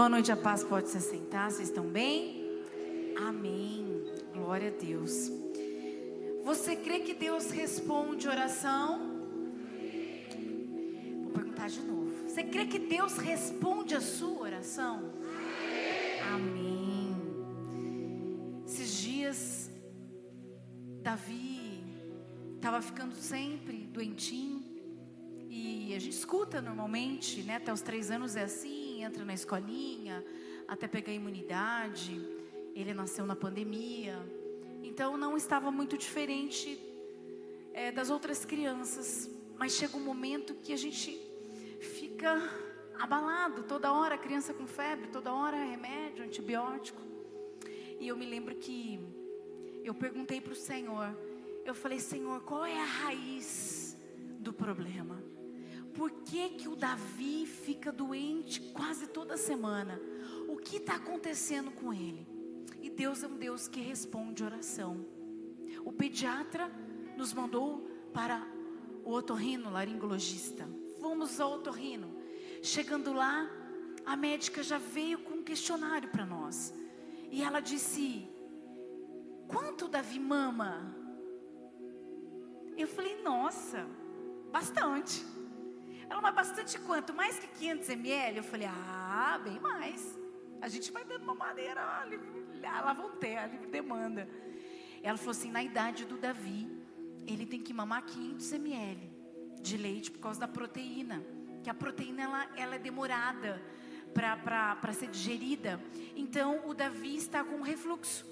Boa noite, a paz pode se assentar. Vocês estão bem? Amém. Glória a Deus. Você crê que Deus responde oração? Vou perguntar de novo. Você crê que Deus responde a sua oração? Amém. Esses dias, Davi estava ficando sempre doentinho. E a gente escuta normalmente, né? Até os três anos é assim, entra na escolinha, até pegar imunidade. Ele nasceu na pandemia. Então não estava muito diferente é, das outras crianças. Mas chega um momento que a gente fica abalado, toda hora criança com febre, toda hora remédio, antibiótico. E eu me lembro que eu perguntei para o Senhor, eu falei, Senhor, qual é a raiz do problema? Por que, que o Davi fica doente quase toda semana? O que está acontecendo com ele? E Deus é um Deus que responde oração. O pediatra nos mandou para o otorrino laringologista. Fomos ao otorrino. Chegando lá, a médica já veio com um questionário para nós. E ela disse: Quanto Davi mama? Eu falei: Nossa, bastante. Ela, mas bastante quanto? Mais que 500 ml? Eu falei: Ah, bem mais. A gente vai dando uma maneira, lá vão ter, a livre demanda. Ela falou assim: Na idade do Davi, ele tem que mamar 500 ml de leite por causa da proteína que a proteína ela, ela é demorada para ser digerida. Então o Davi está com refluxo,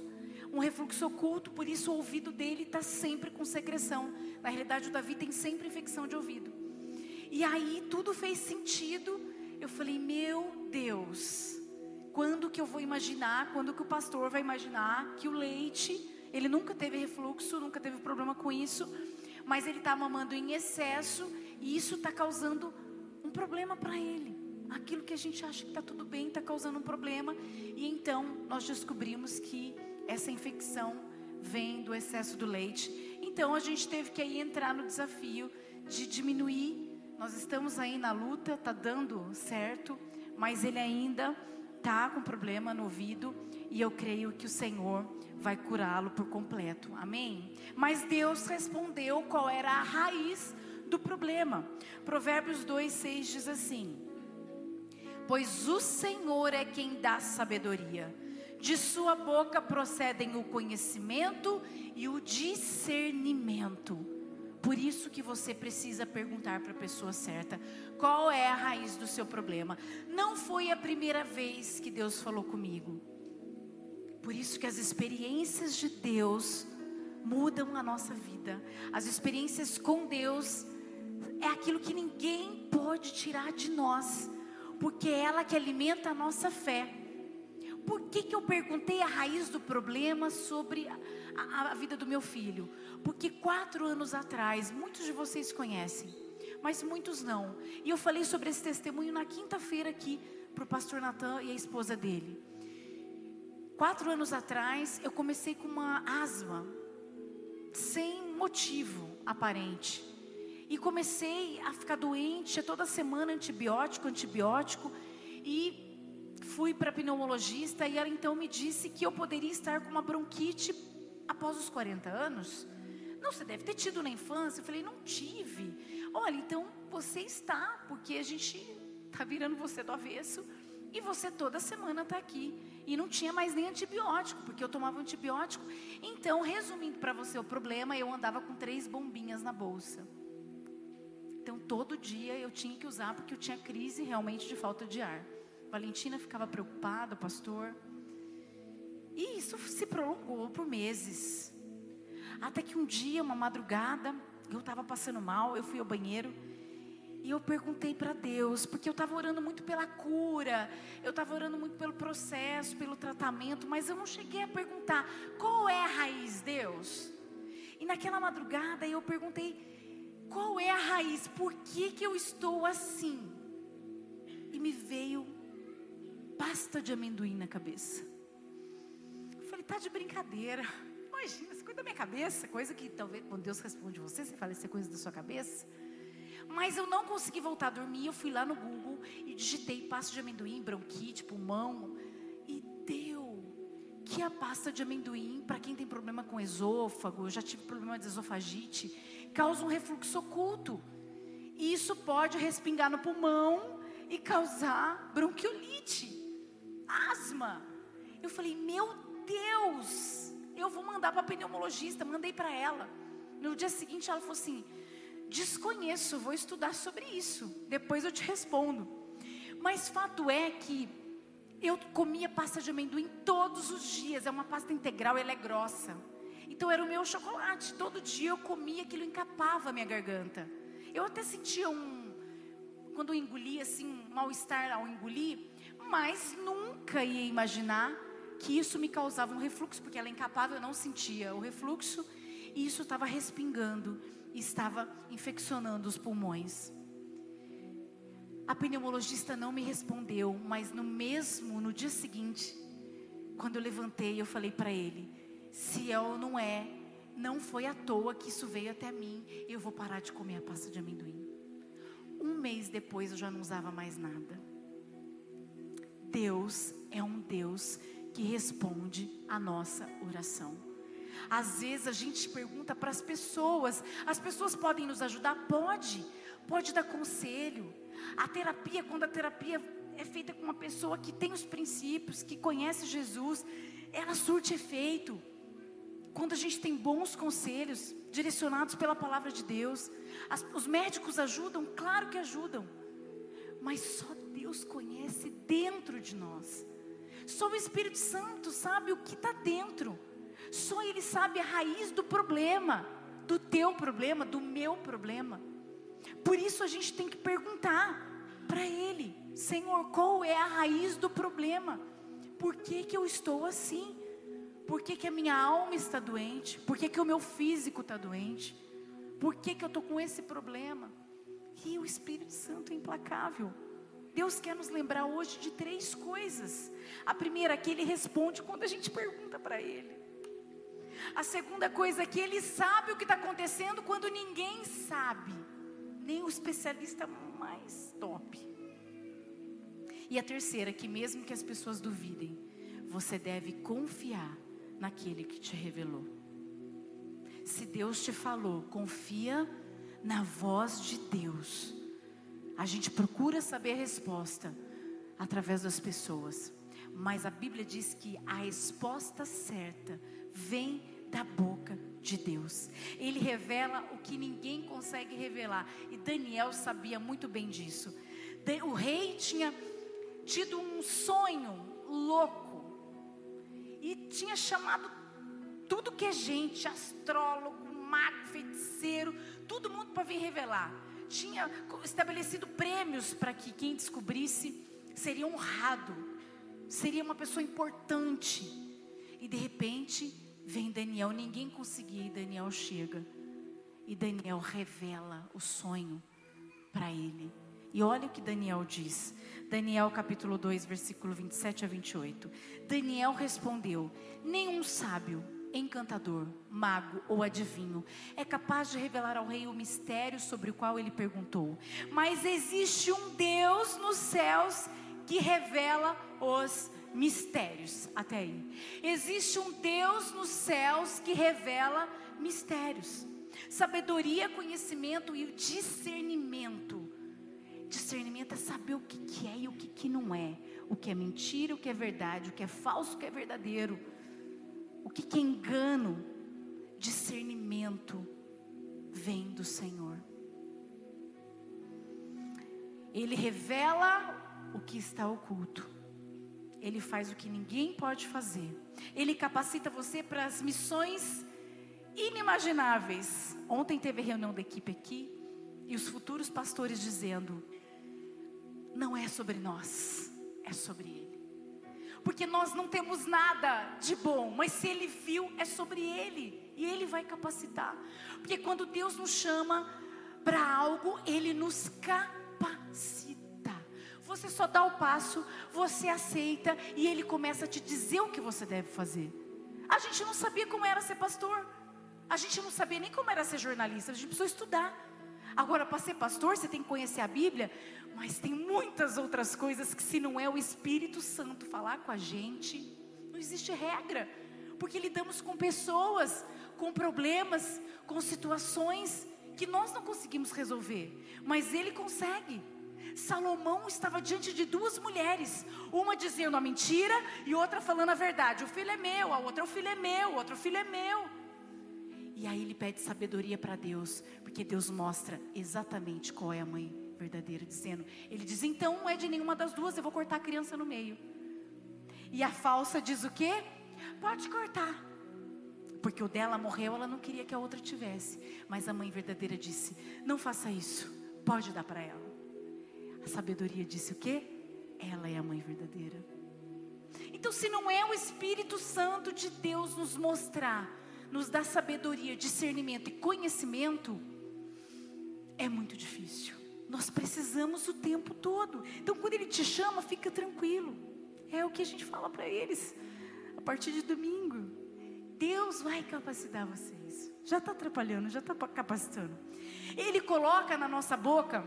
um refluxo oculto, por isso o ouvido dele está sempre com secreção. Na realidade, o Davi tem sempre infecção de ouvido. E aí tudo fez sentido. Eu falei, meu Deus, quando que eu vou imaginar, quando que o pastor vai imaginar que o leite, ele nunca teve refluxo, nunca teve problema com isso, mas ele está mamando em excesso e isso está causando um problema para ele. Aquilo que a gente acha que está tudo bem está causando um problema. E então nós descobrimos que essa infecção vem do excesso do leite. Então a gente teve que aí entrar no desafio de diminuir. Nós estamos aí na luta, está dando certo, mas ele ainda está com problema no ouvido e eu creio que o Senhor vai curá-lo por completo. Amém? Mas Deus respondeu qual era a raiz do problema. Provérbios 2, 6 diz assim: Pois o Senhor é quem dá sabedoria, de sua boca procedem o conhecimento e o discernimento. Por isso que você precisa perguntar para a pessoa certa qual é a raiz do seu problema. Não foi a primeira vez que Deus falou comigo. Por isso que as experiências de Deus mudam a nossa vida. As experiências com Deus é aquilo que ninguém pode tirar de nós, porque é ela que alimenta a nossa fé. Por que, que eu perguntei a raiz do problema sobre a, a, a vida do meu filho? Porque quatro anos atrás, muitos de vocês conhecem, mas muitos não. E eu falei sobre esse testemunho na quinta-feira aqui para o pastor Natan e a esposa dele. Quatro anos atrás, eu comecei com uma asma, sem motivo aparente. E comecei a ficar doente, toda semana antibiótico, antibiótico. E fui para pneumologista e ela então me disse que eu poderia estar com uma bronquite após os 40 anos. Não, você deve ter tido na infância. Eu falei, não tive. Olha, então você está, porque a gente está virando você do avesso e você toda semana está aqui. E não tinha mais nem antibiótico, porque eu tomava antibiótico. Então, resumindo para você o problema, eu andava com três bombinhas na bolsa. Então, todo dia eu tinha que usar, porque eu tinha crise realmente de falta de ar. Valentina ficava preocupada, pastor. E isso se prolongou por meses. Até que um dia, uma madrugada, eu estava passando mal, eu fui ao banheiro. E eu perguntei para Deus, porque eu estava orando muito pela cura, eu estava orando muito pelo processo, pelo tratamento, mas eu não cheguei a perguntar qual é a raiz, Deus. E naquela madrugada eu perguntei, qual é a raiz? Por que, que eu estou assim? E me veio pasta de amendoim na cabeça. Tá de brincadeira. Imagina, é coisa da minha cabeça, coisa que talvez quando Deus responde você, você fala, isso é coisa da sua cabeça. Mas eu não consegui voltar a dormir. Eu fui lá no Google e digitei pasta de amendoim, bronquite, pulmão pulmão e deu. Que a pasta de amendoim, para quem tem problema com esôfago, eu já tive problema de esofagite, causa um refluxo oculto. E isso pode respingar no pulmão e causar bronquiolite, asma. Eu falei, meu Deus, eu vou mandar para a pneumologista, mandei para ela. No dia seguinte ela falou assim: desconheço, vou estudar sobre isso, depois eu te respondo. Mas fato é que eu comia pasta de amendoim todos os dias, é uma pasta integral, ela é grossa. Então era o meu chocolate, todo dia eu comia, aquilo encapava a minha garganta. Eu até sentia um, quando eu engolia assim, um mal-estar ao engolir, mas nunca ia imaginar que isso me causava um refluxo, porque ela encapava, eu não sentia o refluxo, e isso estava respingando, estava infeccionando os pulmões. A pneumologista não me respondeu, mas no mesmo, no dia seguinte, quando eu levantei, eu falei para ele: se é ou não é, não foi à toa que isso veio até mim, eu vou parar de comer a pasta de amendoim. Um mês depois eu já não usava mais nada. Deus é um Deus que responde a nossa oração. Às vezes a gente pergunta para as pessoas, as pessoas podem nos ajudar? Pode, pode dar conselho, a terapia, quando a terapia é feita com uma pessoa que tem os princípios, que conhece Jesus, ela surte efeito. Quando a gente tem bons conselhos, direcionados pela palavra de Deus, as, os médicos ajudam, claro que ajudam, mas só Deus conhece dentro de nós. Só o Espírito Santo sabe o que está dentro. Só Ele sabe a raiz do problema, do teu problema, do meu problema. Por isso a gente tem que perguntar para Ele: Senhor, qual é a raiz do problema? Por que, que eu estou assim? Por que, que a minha alma está doente? Por que, que o meu físico está doente? Por que, que eu estou com esse problema? E o Espírito Santo é implacável. Deus quer nos lembrar hoje de três coisas. A primeira, que Ele responde quando a gente pergunta para Ele. A segunda coisa que Ele sabe o que está acontecendo quando ninguém sabe nem o especialista mais top. E a terceira, que mesmo que as pessoas duvidem, você deve confiar naquele que te revelou. Se Deus te falou, confia na voz de Deus. A gente procura saber a resposta através das pessoas, mas a Bíblia diz que a resposta certa vem da boca de Deus. Ele revela o que ninguém consegue revelar. E Daniel sabia muito bem disso. O rei tinha tido um sonho louco e tinha chamado tudo que é gente, astrólogo, mago, feiticeiro, todo mundo para vir revelar. Tinha estabelecido prêmios para que quem descobrisse seria honrado, seria uma pessoa importante. E de repente, Vem Daniel, ninguém conseguia e Daniel chega. E Daniel revela o sonho para ele. E olha o que Daniel diz. Daniel capítulo 2, versículo 27 a 28. Daniel respondeu: Nenhum sábio, encantador, mago ou adivinho é capaz de revelar ao rei o mistério sobre o qual ele perguntou. Mas existe um Deus nos céus que revela os mistérios. Até aí. Existe um Deus nos céus que revela mistérios. Sabedoria, conhecimento e o discernimento. Discernimento é saber o que, é e o que não é. O que é mentira, o que é verdade, o que é falso, o que é verdadeiro. O que, que é engano. Discernimento vem do Senhor. Ele revela o que está oculto. Ele faz o que ninguém pode fazer. Ele capacita você para as missões inimagináveis. Ontem teve reunião da equipe aqui e os futuros pastores dizendo: não é sobre nós, é sobre Ele. Porque nós não temos nada de bom, mas se Ele viu, é sobre Ele e Ele vai capacitar. Porque quando Deus nos chama para algo, Ele nos capacita. Você só dá o passo, você aceita e ele começa a te dizer o que você deve fazer. A gente não sabia como era ser pastor. A gente não sabia nem como era ser jornalista. A gente precisou estudar. Agora, para ser pastor, você tem que conhecer a Bíblia, mas tem muitas outras coisas que, se não é o Espírito Santo falar com a gente, não existe regra, porque lidamos com pessoas, com problemas, com situações que nós não conseguimos resolver, mas Ele consegue. Salomão estava diante de duas mulheres, uma dizendo a mentira e outra falando a verdade. O filho é meu, a outra o filho é meu, o outro filho é meu. E aí ele pede sabedoria para Deus, porque Deus mostra exatamente qual é a mãe verdadeira, dizendo: Ele diz, então não é de nenhuma das duas, eu vou cortar a criança no meio. E a falsa diz o quê? Pode cortar. Porque o dela morreu, ela não queria que a outra tivesse. Mas a mãe verdadeira disse: Não faça isso, pode dar para ela. A sabedoria disse o quê? Ela é a mãe verdadeira. Então, se não é o Espírito Santo de Deus nos mostrar nos dá sabedoria, discernimento e conhecimento, é muito difícil. Nós precisamos o tempo todo. Então, quando Ele te chama, fica tranquilo. É o que a gente fala para eles a partir de domingo. Deus vai capacitar vocês. Já está atrapalhando, já está capacitando. Ele coloca na nossa boca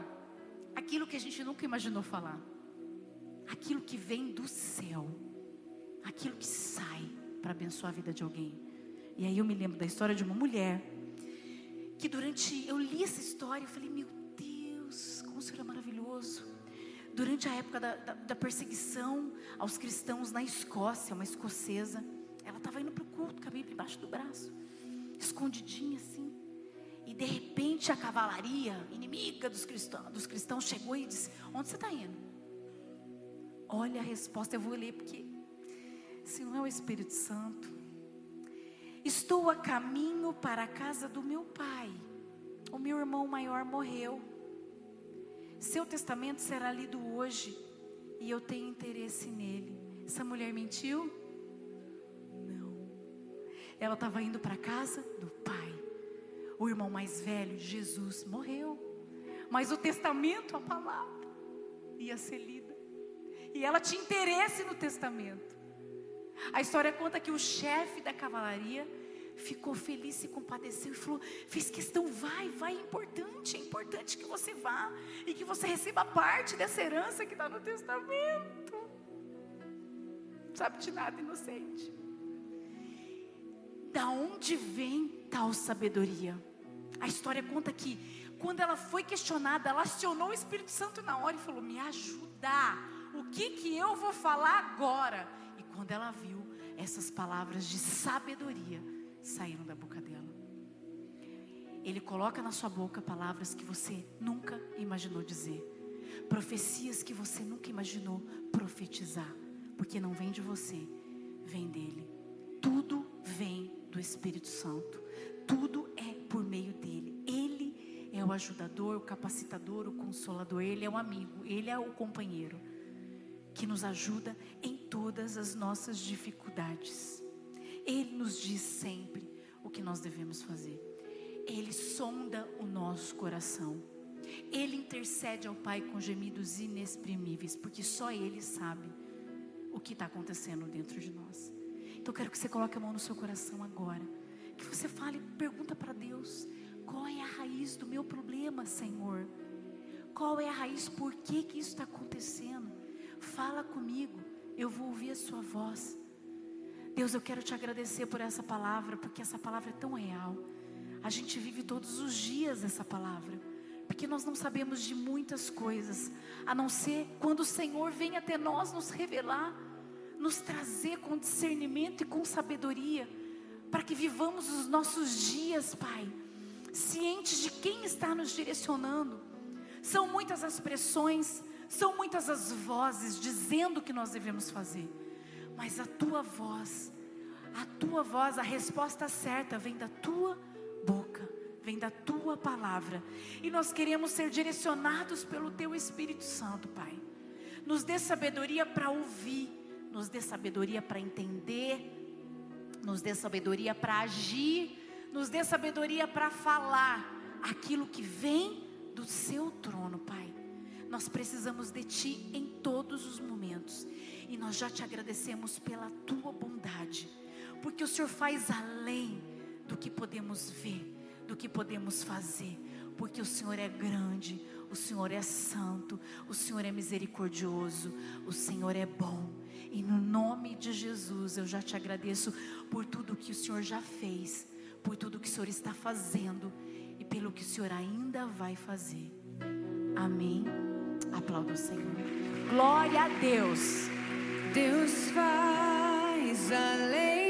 aquilo que a gente nunca imaginou falar. Aquilo que vem do céu. Aquilo que sai para abençoar a vida de alguém. E aí eu me lembro da história de uma mulher que durante eu li essa história, eu falei, meu Deus, como o Senhor é maravilhoso. Durante a época da, da, da perseguição aos cristãos na Escócia, uma escocesa, ela estava indo para o culto com a Bíblia embaixo do braço, escondidinha assim. E de repente a cavalaria, inimiga dos cristãos, dos cristãos, chegou e disse: Onde você está indo? Olha a resposta, eu vou ler, porque se não é o Espírito Santo, Estou a caminho para a casa do meu pai. O meu irmão maior morreu. Seu testamento será lido hoje e eu tenho interesse nele. Essa mulher mentiu? Não. Ela estava indo para a casa do pai. O irmão mais velho, Jesus, morreu. Mas o testamento, a palavra, ia ser lida. E ela tinha interesse no testamento. A história conta que o chefe da cavalaria ficou feliz, se compadeceu e falou: fez questão, vai, vai, é importante, é importante que você vá e que você receba parte dessa herança que está no testamento. Sabe de nada, inocente. Da onde vem tal sabedoria? A história conta que quando ela foi questionada, ela acionou o Espírito Santo na hora e falou: Me ajuda, o que que eu vou falar agora? Quando ela viu essas palavras de sabedoria, saíram da boca dela. Ele coloca na sua boca palavras que você nunca imaginou dizer, profecias que você nunca imaginou profetizar, porque não vem de você, vem dele. Tudo vem do Espírito Santo, tudo é por meio dele. Ele é o ajudador, o capacitador, o consolador, ele é o amigo, ele é o companheiro que nos ajuda em todas as nossas dificuldades. Ele nos diz sempre o que nós devemos fazer. Ele sonda o nosso coração. Ele intercede ao Pai com gemidos inexprimíveis, porque só Ele sabe o que está acontecendo dentro de nós. Então eu quero que você coloque a mão no seu coração agora. Que você fale, pergunta para Deus: qual é a raiz do meu problema, Senhor? Qual é a raiz? Por que, que isso está acontecendo? Fala comigo, eu vou ouvir a sua voz. Deus, eu quero te agradecer por essa palavra, porque essa palavra é tão real. A gente vive todos os dias essa palavra, porque nós não sabemos de muitas coisas, a não ser quando o Senhor vem até nós nos revelar, nos trazer com discernimento e com sabedoria, para que vivamos os nossos dias, Pai, cientes de quem está nos direcionando. São muitas as pressões, são muitas as vozes dizendo o que nós devemos fazer mas a tua voz, a tua voz, a resposta certa vem da tua boca, vem da tua palavra. E nós queremos ser direcionados pelo teu Espírito Santo, Pai. Nos dê sabedoria para ouvir, nos dê sabedoria para entender, nos dê sabedoria para agir, nos dê sabedoria para falar aquilo que vem do seu trono, Pai. Nós precisamos de Ti em todos os momentos. E nós já te agradecemos pela tua bondade, porque o Senhor faz além do que podemos ver, do que podemos fazer, porque o Senhor é grande, o Senhor é santo, o Senhor é misericordioso, o Senhor é bom. E no nome de Jesus eu já te agradeço por tudo que o Senhor já fez, por tudo que o Senhor está fazendo e pelo que o Senhor ainda vai fazer. Amém. Aplauda o Senhor. Glória a Deus. Deus faz além,